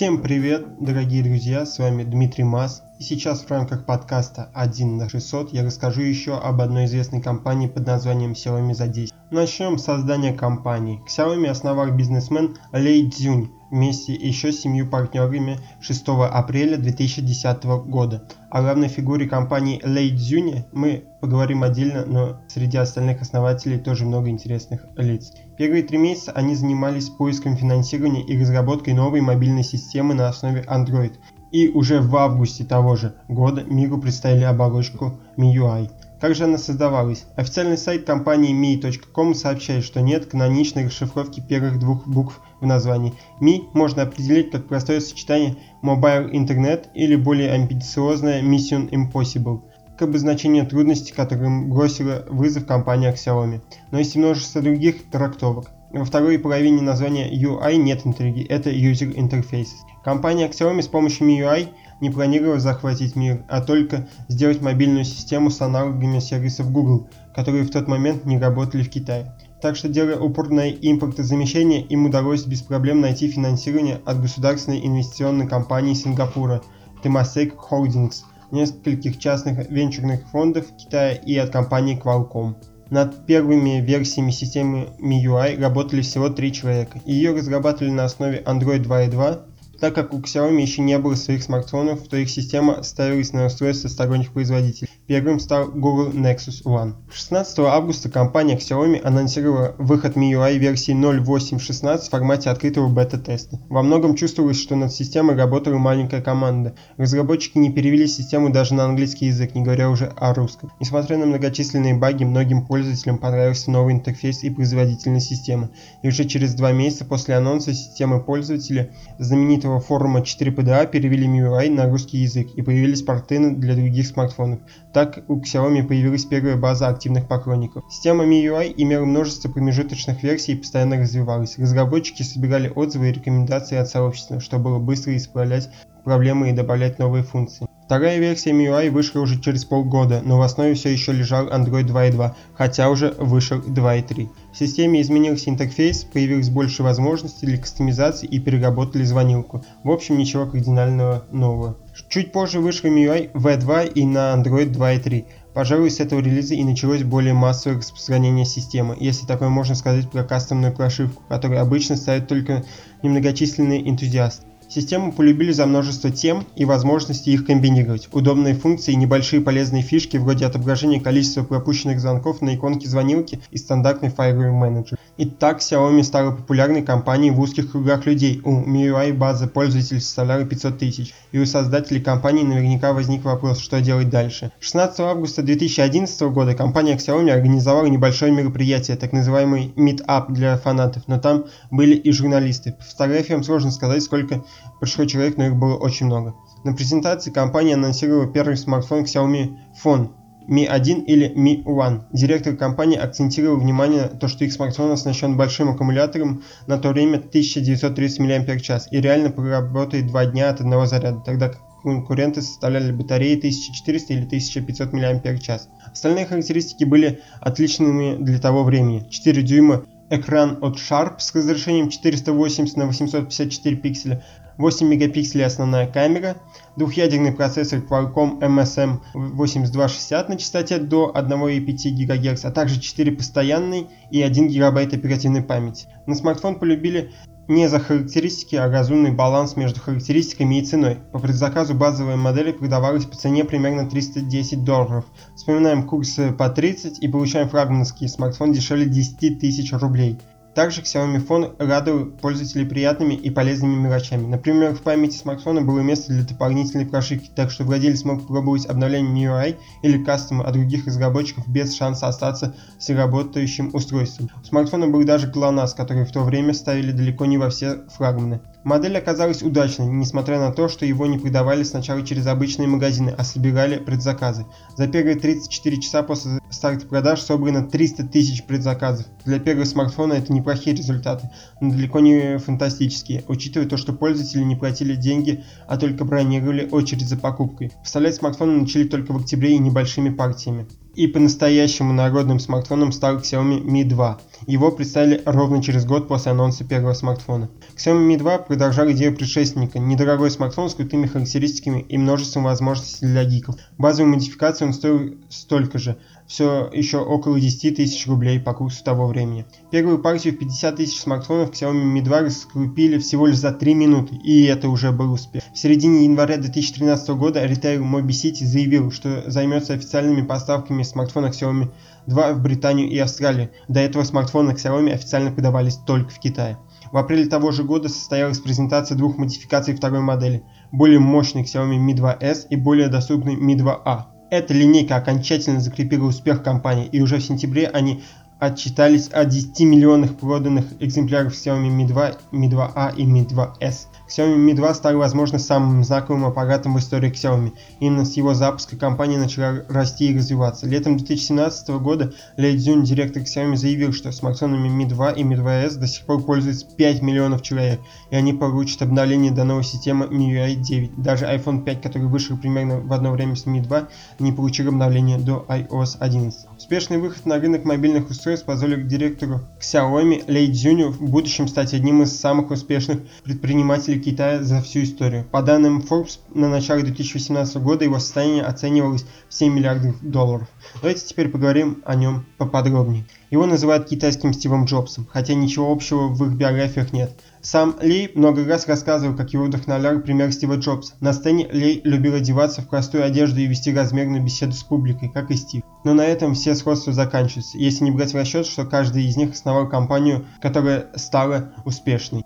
Всем привет, дорогие друзья, с вами Дмитрий Мас. И сейчас в рамках подкаста 1 на 600 я расскажу еще об одной известной компании под названием Xiaomi за 10. Начнем с создания компании. Xiaomi основал бизнесмен Лей Цзюнь вместе еще с семью партнерами 6 апреля 2010 года. О главной фигуре компании Лей Цзюня мы поговорим отдельно, но среди остальных основателей тоже много интересных лиц. Первые три месяца они занимались поиском финансирования и разработкой новой мобильной системы на основе Android. И уже в августе того же года миру представили оболочку MIUI. Как же она создавалась? Официальный сайт компании Mi.com сообщает, что нет каноничной расшифровки первых двух букв в названии. Mi можно определить как простое сочетание Mobile Internet или более амбициозное Mission Impossible к обозначению трудностей, которым бросила вызов компания Xiaomi. Но есть множество других трактовок. Во второй половине названия UI нет интриги, это User Interfaces. Компания Xiaomi с помощью MIUI не планировала захватить мир, а только сделать мобильную систему с аналогами сервисов Google, которые в тот момент не работали в Китае. Так что делая упор на импортозамещение, им удалось без проблем найти финансирование от государственной инвестиционной компании Сингапура Temasek Holdings, нескольких частных венчурных фондов Китая и от компании Qualcomm. Над первыми версиями системы MIUI работали всего три человека. Ее разрабатывали на основе Android 2.2 так как у Xiaomi еще не было своих смартфонов, то их система ставилась на устройства сторонних производителей. Первым стал Google Nexus One. 16 августа компания Xiaomi анонсировала выход MIUI версии 0.8.16 в формате открытого бета-теста. Во многом чувствовалось, что над системой работала маленькая команда. Разработчики не перевели систему даже на английский язык, не говоря уже о русском. Несмотря на многочисленные баги, многим пользователям понравился новый интерфейс и производительность системы. И уже через два месяца после анонса системы пользователя знаменитого форума 4PDA перевели MIUI на русский язык и появились порты для других смартфонов. Так у Xiaomi появилась первая база активных поклонников. Система MIUI имела множество промежуточных версий и постоянно развивалась. Разработчики собирали отзывы и рекомендации от сообщества, чтобы было быстро исправлять проблемы и добавлять новые функции. Вторая версия MIUI вышла уже через полгода, но в основе все еще лежал Android 2.2, хотя уже вышел 2.3. В системе изменился интерфейс, появилось больше возможностей для кастомизации и переработали звонилку. В общем, ничего кардинального нового. Чуть позже вышел MIUI V2 и на Android 2.3. Пожалуй, с этого релиза и началось более массовое распространение системы, если такое можно сказать про кастомную прошивку, которую обычно ставят только немногочисленные энтузиасты. Систему полюбили за множество тем и возможности их комбинировать, удобные функции и небольшие полезные фишки вроде отображения количества пропущенных звонков на иконке звонилки и стандартный файловый менеджер. И так Xiaomi стала популярной компанией в узких кругах людей. У MIUI база пользователей составляла 500 тысяч, и у создателей компании наверняка возник вопрос, что делать дальше. 16 августа 2011 года компания Xiaomi организовала небольшое мероприятие, так называемый Meetup для фанатов, но там были и журналисты. По фотографиям сложно сказать, сколько пришло человек, но их было очень много. На презентации компания анонсировала первый смартфон Xiaomi Phone Mi 1 или Mi One. Директор компании акцентировал внимание на то, что их смартфон оснащен большим аккумулятором на то время 1930 мАч и реально проработает 2 дня от одного заряда, тогда как конкуренты составляли батареи 1400 или 1500 мАч. Остальные характеристики были отличными для того времени. 4 дюйма экран от Sharp с разрешением 480 на 854 пикселя, 8 мегапикселей основная камера, двухъядерный процессор Qualcomm MSM 8260 на частоте до 1,5 ГГц, а также 4 постоянной и 1 ГБ оперативной памяти. На смартфон полюбили не за характеристики, а разумный баланс между характеристиками и ценой. По предзаказу базовая модель продавалась по цене примерно 310 долларов. Вспоминаем курсы по 30 и получаем флагманский смартфон дешевле 10 тысяч рублей. Также Xiaomi Phone радовал пользователей приятными и полезными мелочами. Например, в памяти смартфона было место для дополнительной прошивки, так что владелец мог попробовать обновление MIUI или кастомы от других разработчиков без шанса остаться с работающим устройством. У смартфона был даже GLONASS, который в то время ставили далеко не во все флагманы. Модель оказалась удачной, несмотря на то, что его не продавали сначала через обычные магазины, а собирали предзаказы. За первые 34 часа после старта продаж собрано 300 тысяч предзаказов. Для первого смартфона это неплохие результаты, но далеко не фантастические, учитывая то, что пользователи не платили деньги, а только бронировали очередь за покупкой. Поставлять смартфоны начали только в октябре и небольшими партиями. И по-настоящему народным смартфоном стал Xiaomi Mi 2. Его представили ровно через год после анонса первого смартфона. Xiaomi Mi 2 продолжал идею предшественника, недорогой смартфон с крутыми характеристиками и множеством возможностей для гиков. Базовую модификацию он стоил столько же, все еще около 10 тысяч рублей по курсу того времени. Первую партию в 50 тысяч смартфонов Xiaomi Mi 2 раскрупили всего лишь за 3 минуты, и это уже был успех. В середине января 2013 года ритейл Mobi City заявил, что займется официальными поставками смартфонов Xiaomi 2 в Британию и Австралию. До этого смартфоны Xiaomi официально продавались только в Китае. В апреле того же года состоялась презентация двух модификаций второй модели, более мощный Xiaomi Mi 2S и более доступный Mi 2A. Эта линейка окончательно закрепила успех компании, и уже в сентябре они отчитались о 10 миллионах проданных экземпляров Xiaomi Mi 2, Mi 2A и Mi 2S. Xiaomi Mi 2 стал, возможно, самым знаковым аппаратом в истории Xiaomi. Именно с его запуска компания начала расти и развиваться. Летом 2017 года Лей Цзюнь, директор Xiaomi, заявил, что смартфонами Mi 2 и Mi 2S до сих пор пользуются 5 миллионов человек, и они получат обновление до новой системы MIUI 9. Даже iPhone 5, который вышел примерно в одно время с Mi 2, не получил обновление до iOS 11. Успешный выход на рынок мобильных устройств позволил директору Xiaomi Лей Цзюню в будущем стать одним из самых успешных предпринимателей Китая за всю историю. По данным Forbes, на начало 2018 года его состояние оценивалось в 7 миллиардов долларов. Давайте теперь поговорим о нем поподробнее. Его называют китайским Стивом Джобсом, хотя ничего общего в их биографиях нет. Сам Ли много раз рассказывал, как его вдохновлял пример Стива Джобса. На сцене Ли любил одеваться в простую одежду и вести размерную беседу с публикой, как и Стив. Но на этом все сходства заканчиваются, если не брать в расчет, что каждый из них основал компанию, которая стала успешной.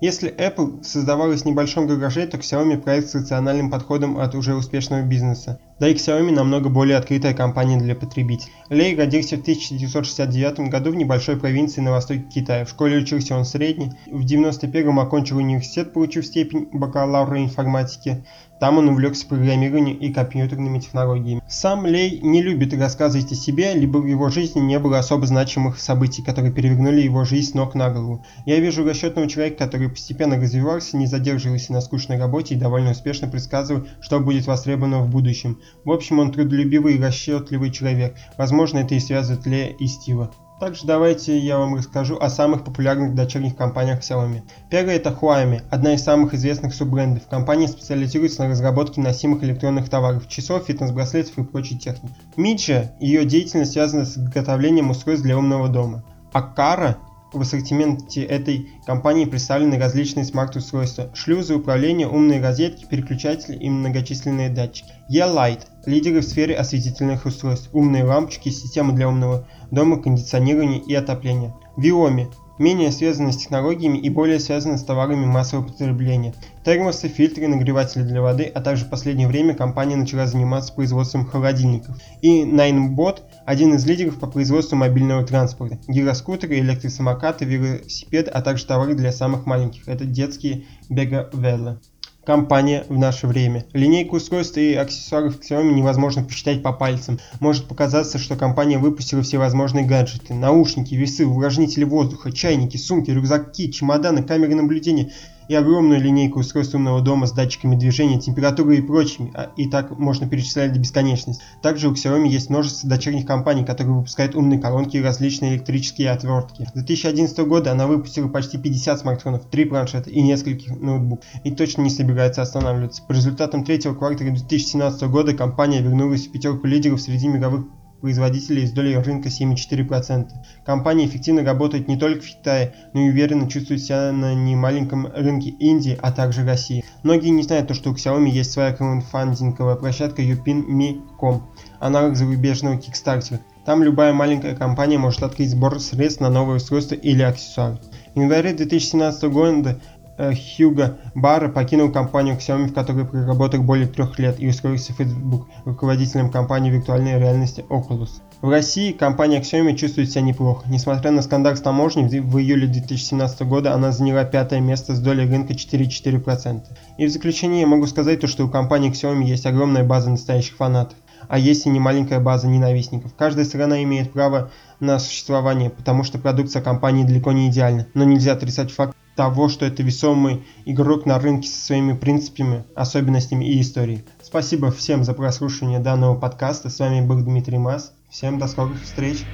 Если Apple создавалась в небольшом гараже, то Xiaomi проект с рациональным подходом от уже успешного бизнеса. Да и Xiaomi намного более открытая компания для потребителей. Лей родился в 1969 году в небольшой провинции на востоке Китая. В школе учился он средний. В 1991 окончил университет, получив степень бакалавра информатики. Там он увлекся программированием и компьютерными технологиями. Сам Лей не любит рассказывать о себе, либо в его жизни не было особо значимых событий, которые перевернули его жизнь с ног на голову. Я вижу расчетного человека, который постепенно развивался, не задерживался на скучной работе и довольно успешно предсказывал, что будет востребовано в будущем. В общем, он трудолюбивый и расчетливый человек. Возможно, это и связывает Лея и Стива. Также давайте я вам расскажу о самых популярных дочерних компаниях Xiaomi. Первая это Huami, одна из самых известных суббрендов. Компания специализируется на разработке носимых электронных товаров, часов, фитнес-браслетов и прочей техники. Миджи, ее деятельность связана с изготовлением устройств для умного дома. Акара в ассортименте этой компании представлены различные смарт-устройства, шлюзы управления, умные розетки, переключатели и многочисленные датчики. E-Light – лидеры в сфере осветительных устройств, умные лампочки, системы для умного дома, кондиционирования и отопления. Viomi менее связаны с технологиями и более связаны с товарами массового потребления. Термосы, фильтры, нагреватели для воды, а также в последнее время компания начала заниматься производством холодильников. И Ninebot – один из лидеров по производству мобильного транспорта. Гироскутеры, электросамокаты, велосипеды, а также товары для самых маленьких. Это детские беговеллы компания в наше время. Линейку устройств и аксессуаров Xiaomi невозможно посчитать по пальцам. Может показаться, что компания выпустила все возможные гаджеты. Наушники, весы, увлажнители воздуха, чайники, сумки, рюкзаки, чемоданы, камеры наблюдения – и огромную линейку устройств умного дома с датчиками движения, температуры и прочими, а, и так можно перечислять до бесконечности. Также у Xiaomi есть множество дочерних компаний, которые выпускают умные колонки и различные электрические отвертки. С 2011 года она выпустила почти 50 смартфонов, 3 планшета и нескольких ноутбуков, и точно не собирается останавливаться. По результатам третьего квартала 2017 года компания вернулась в пятерку лидеров среди мировых производителей с долей рынка 7,4%. Компания эффективно работает не только в Китае, но и уверенно чувствует себя на немаленьком рынке Индии, а также России. Многие не знают то, что у Xiaomi есть своя краундфандинговая площадка yupinme.com, аналог зарубежного Kickstarter. Там любая маленькая компания может открыть сбор средств на новые устройства или аксессуары. В январе 2017 года Хьюго Барра покинул компанию Xiaomi, в которой проработал более трех лет, и устроился в Facebook руководителем компании виртуальной реальности Oculus. В России компания Xiaomi чувствует себя неплохо. Несмотря на скандал с таможней, в июле 2017 года она заняла пятое место с долей рынка 4,4%. И в заключение я могу сказать то, что у компании Xiaomi есть огромная база настоящих фанатов а есть и немаленькая база ненавистников. Каждая страна имеет право на существование, потому что продукция компании далеко не идеальна, но нельзя отрицать факт того, что это весомый игрок на рынке со своими принципами, особенностями и историей. Спасибо всем за прослушивание данного подкаста. С вами был Дмитрий Мас. Всем до скорых встреч!